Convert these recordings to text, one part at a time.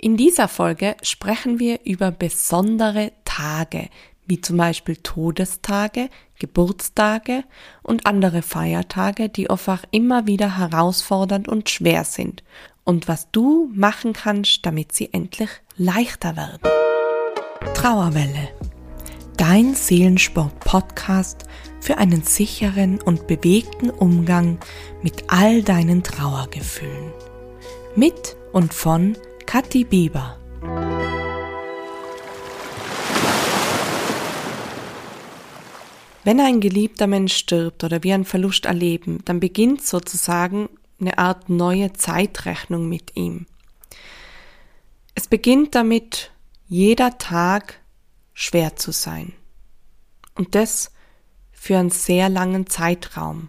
In dieser Folge sprechen wir über besondere Tage, wie zum Beispiel Todestage, Geburtstage und andere Feiertage, die einfach immer wieder herausfordernd und schwer sind und was du machen kannst, damit sie endlich leichter werden. Trauerwelle. Dein Seelensport-Podcast für einen sicheren und bewegten Umgang mit all deinen Trauergefühlen. Mit und von Kathi Bieber. Wenn ein geliebter Mensch stirbt oder wir einen Verlust erleben, dann beginnt sozusagen eine Art neue Zeitrechnung mit ihm. Es beginnt damit, jeder Tag schwer zu sein. Und das für einen sehr langen Zeitraum.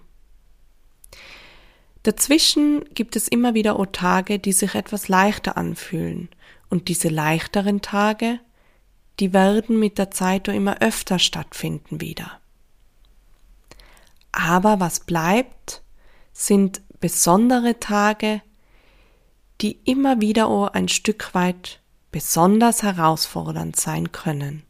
Dazwischen gibt es immer wieder auch Tage, die sich etwas leichter anfühlen. Und diese leichteren Tage, die werden mit der Zeit auch immer öfter stattfinden wieder. Aber was bleibt, sind besondere Tage, die immer wieder auch ein Stück weit besonders herausfordernd sein können.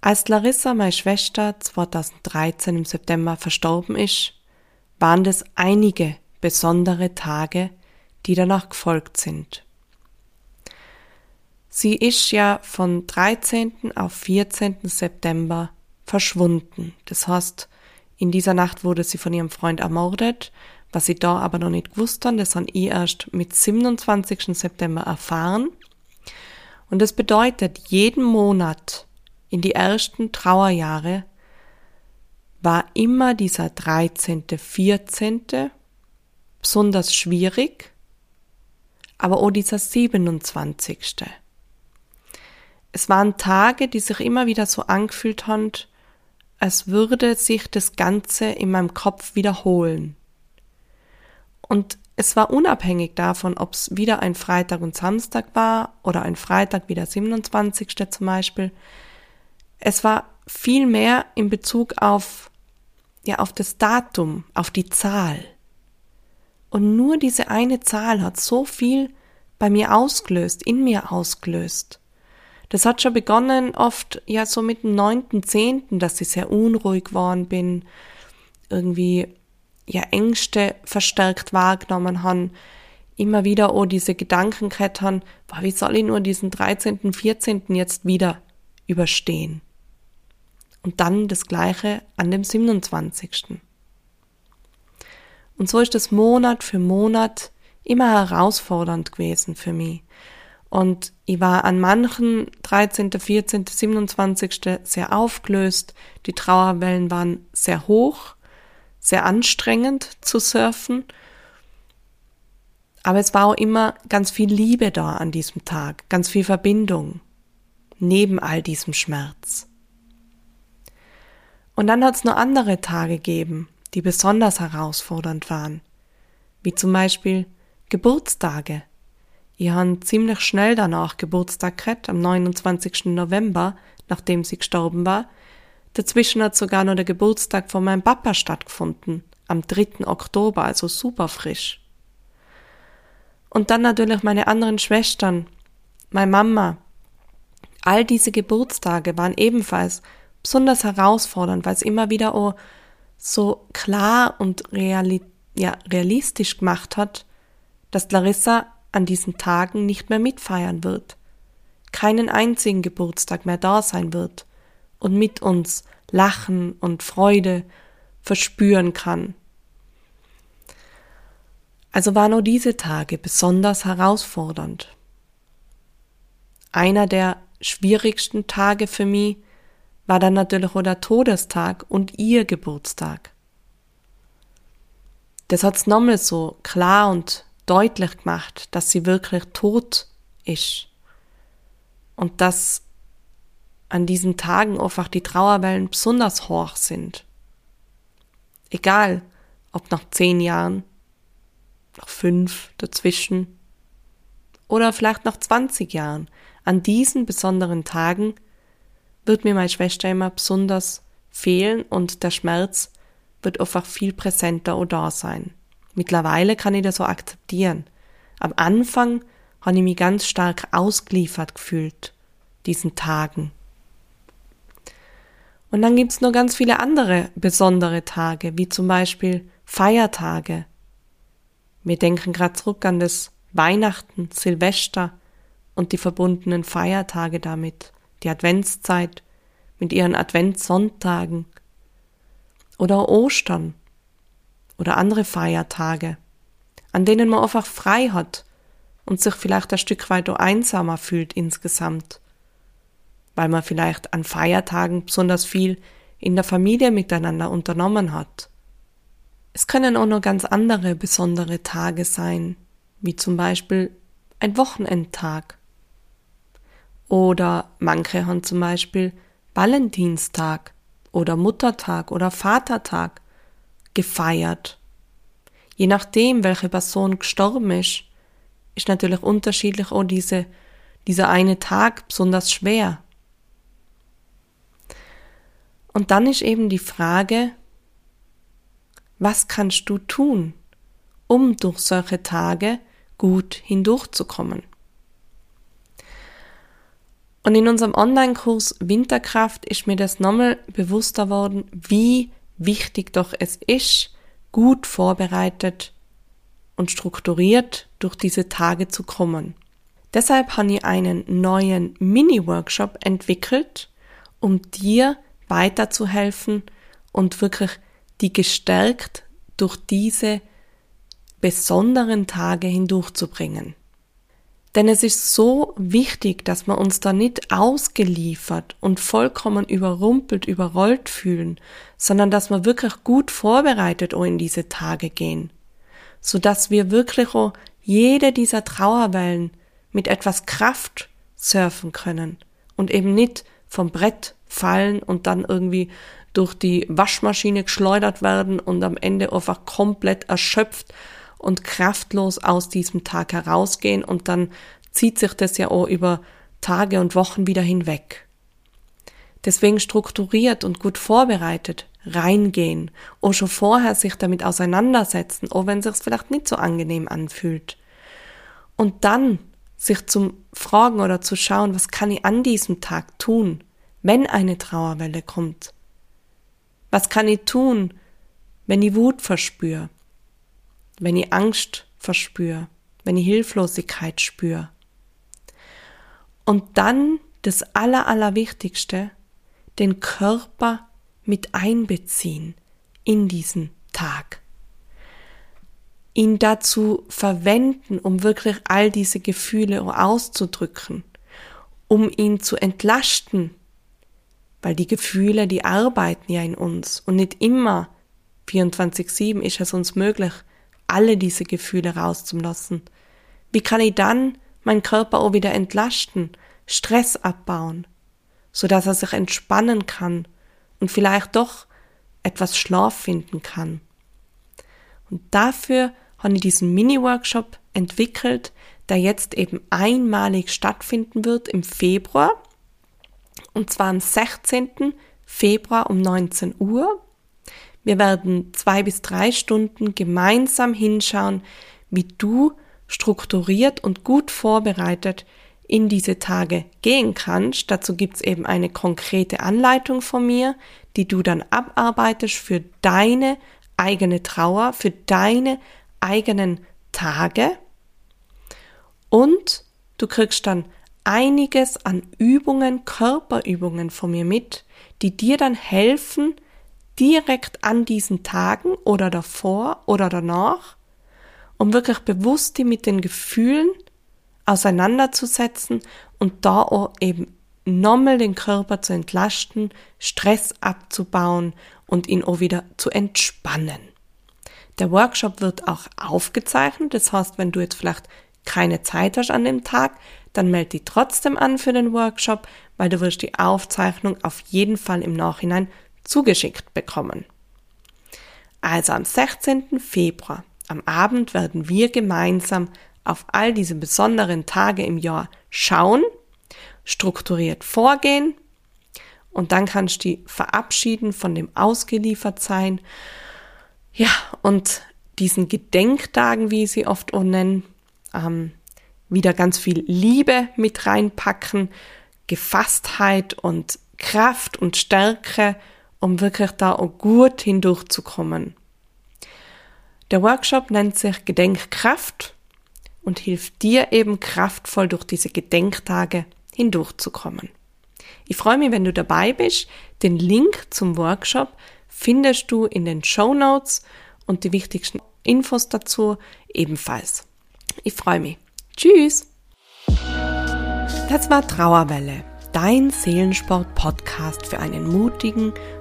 Als Larissa, meine Schwester, 2013 im September verstorben ist, waren das einige besondere Tage, die danach gefolgt sind. Sie ist ja von 13. auf 14. September verschwunden. Das heißt, in dieser Nacht wurde sie von ihrem Freund ermordet, was sie da aber noch nicht wussten, das haben ich erst mit 27. September erfahren. Und das bedeutet, jeden Monat in die ersten Trauerjahre war immer dieser 13., 14. besonders schwierig, aber auch dieser 27. Es waren Tage, die sich immer wieder so angefühlt haben, als würde sich das Ganze in meinem Kopf wiederholen. Und es war unabhängig davon, ob es wieder ein Freitag und Samstag war oder ein Freitag wie der 27. zum Beispiel. Es war viel mehr in Bezug auf ja auf das Datum, auf die Zahl. Und nur diese eine Zahl hat so viel bei mir ausgelöst, in mir ausgelöst. Das hat schon begonnen oft ja so mit dem neunten, zehnten, dass ich sehr unruhig geworden bin, irgendwie ja Ängste verstärkt wahrgenommen han, immer wieder oh diese Gedanken gehabt han, boah, wie soll ich nur diesen 13., 14. jetzt wieder überstehen? Und dann das gleiche an dem 27. Und so ist es Monat für Monat immer herausfordernd gewesen für mich. Und ich war an manchen 13., 14., 27. sehr aufgelöst. Die Trauerwellen waren sehr hoch, sehr anstrengend zu surfen. Aber es war auch immer ganz viel Liebe da an diesem Tag, ganz viel Verbindung, neben all diesem Schmerz. Und dann hat es noch andere Tage gegeben, die besonders herausfordernd waren, wie zum Beispiel Geburtstage. Ich habe ziemlich schnell danach Geburtstag gehabt, am 29. November, nachdem sie gestorben war. Dazwischen hat sogar noch der Geburtstag von meinem Papa stattgefunden, am 3. Oktober, also super frisch. Und dann natürlich meine anderen Schwestern, meine Mama. All diese Geburtstage waren ebenfalls besonders herausfordernd, weil es immer wieder auch so klar und reali ja, realistisch gemacht hat, dass Larissa an diesen Tagen nicht mehr mitfeiern wird, keinen einzigen Geburtstag mehr da sein wird und mit uns Lachen und Freude verspüren kann. Also waren nur diese Tage besonders herausfordernd. Einer der schwierigsten Tage für mich war dann natürlich auch der Todestag und ihr Geburtstag. Das hat's nochmal so klar und deutlich gemacht, dass sie wirklich tot ist. Und dass an diesen Tagen einfach die Trauerwellen besonders hoch sind. Egal, ob nach zehn Jahren, nach fünf dazwischen oder vielleicht nach 20 Jahren. An diesen besonderen Tagen wird mir meine Schwester immer besonders fehlen und der Schmerz wird einfach viel präsenter oder da sein. Mittlerweile kann ich das so akzeptieren. Am Anfang habe ich mich ganz stark ausgeliefert gefühlt, diesen Tagen. Und dann gibt's noch ganz viele andere besondere Tage, wie zum Beispiel Feiertage. Wir denken gerade zurück an das Weihnachten, Silvester und die verbundenen Feiertage damit, die Adventszeit mit ihren Adventssonntagen oder Ostern oder andere Feiertage, an denen man einfach frei hat und sich vielleicht ein Stück weit einsamer fühlt insgesamt weil man vielleicht an Feiertagen besonders viel in der Familie miteinander unternommen hat. Es können auch noch ganz andere besondere Tage sein, wie zum Beispiel ein Wochenendtag. Oder manche haben zum Beispiel Valentinstag oder Muttertag oder Vatertag gefeiert. Je nachdem, welche Person gestorben ist, ist natürlich unterschiedlich auch diese, dieser eine Tag besonders schwer. Und dann ist eben die Frage, was kannst du tun, um durch solche Tage gut hindurchzukommen? Und in unserem Online-Kurs Winterkraft ist mir das nochmal bewusster worden, wie wichtig doch es ist, gut vorbereitet und strukturiert durch diese Tage zu kommen. Deshalb habe ich einen neuen Mini-Workshop entwickelt, um dir weiterzuhelfen und wirklich die gestärkt durch diese besonderen Tage hindurchzubringen. Denn es ist so wichtig, dass wir uns da nicht ausgeliefert und vollkommen überrumpelt, überrollt fühlen, sondern dass wir wirklich gut vorbereitet auch in diese Tage gehen, so dass wir wirklich auch jede dieser Trauerwellen mit etwas Kraft surfen können und eben nicht vom Brett fallen und dann irgendwie durch die Waschmaschine geschleudert werden und am Ende einfach komplett erschöpft und kraftlos aus diesem Tag herausgehen und dann zieht sich das ja auch über Tage und Wochen wieder hinweg. Deswegen strukturiert und gut vorbereitet reingehen und schon vorher sich damit auseinandersetzen, auch wenn es sich vielleicht nicht so angenehm anfühlt. Und dann sich zum Fragen oder zu schauen, was kann ich an diesem Tag tun? wenn eine Trauerwelle kommt? Was kann ich tun, wenn ich Wut verspüre, wenn ich Angst verspüre, wenn ich Hilflosigkeit spüre? Und dann das Aller, Allerwichtigste, den Körper mit einbeziehen in diesen Tag. Ihn dazu verwenden, um wirklich all diese Gefühle auszudrücken, um ihn zu entlasten, weil die Gefühle, die arbeiten ja in uns und nicht immer 24-7 ist es uns möglich, alle diese Gefühle rauszulassen. Wie kann ich dann meinen Körper auch wieder entlasten, Stress abbauen, so dass er sich entspannen kann und vielleicht doch etwas Schlaf finden kann. Und dafür habe ich diesen Mini-Workshop entwickelt, der jetzt eben einmalig stattfinden wird im Februar und zwar am 16. Februar um 19 Uhr. Wir werden zwei bis drei Stunden gemeinsam hinschauen, wie du strukturiert und gut vorbereitet in diese Tage gehen kannst. Dazu gibt's eben eine konkrete Anleitung von mir, die du dann abarbeitest für deine eigene Trauer, für deine eigenen Tage. Und du kriegst dann einiges an Übungen, Körperübungen von mir mit, die dir dann helfen, direkt an diesen Tagen oder davor oder danach, um wirklich bewusst die mit den Gefühlen auseinanderzusetzen und da auch eben nochmal den Körper zu entlasten, Stress abzubauen und ihn auch wieder zu entspannen. Der Workshop wird auch aufgezeichnet, das heißt, wenn du jetzt vielleicht keine Zeit hast an dem Tag, dann melde dich trotzdem an für den Workshop, weil du wirst die Aufzeichnung auf jeden Fall im Nachhinein zugeschickt bekommen. Also am 16. Februar, am Abend werden wir gemeinsam auf all diese besonderen Tage im Jahr schauen, strukturiert vorgehen und dann kannst du die verabschieden von dem Ausgeliefertsein. Ja, und diesen Gedenktagen, wie sie oft auch nennen, ähm, wieder ganz viel Liebe mit reinpacken, Gefasstheit und Kraft und Stärke, um wirklich da auch gut hindurchzukommen. Der Workshop nennt sich Gedenkkraft und hilft dir eben kraftvoll durch diese Gedenktage hindurchzukommen. Ich freue mich, wenn du dabei bist. Den Link zum Workshop findest du in den Show Notes und die wichtigsten Infos dazu ebenfalls. Ich freue mich. Tschüss! Das war Trauerwelle, dein Seelensport-Podcast für einen mutigen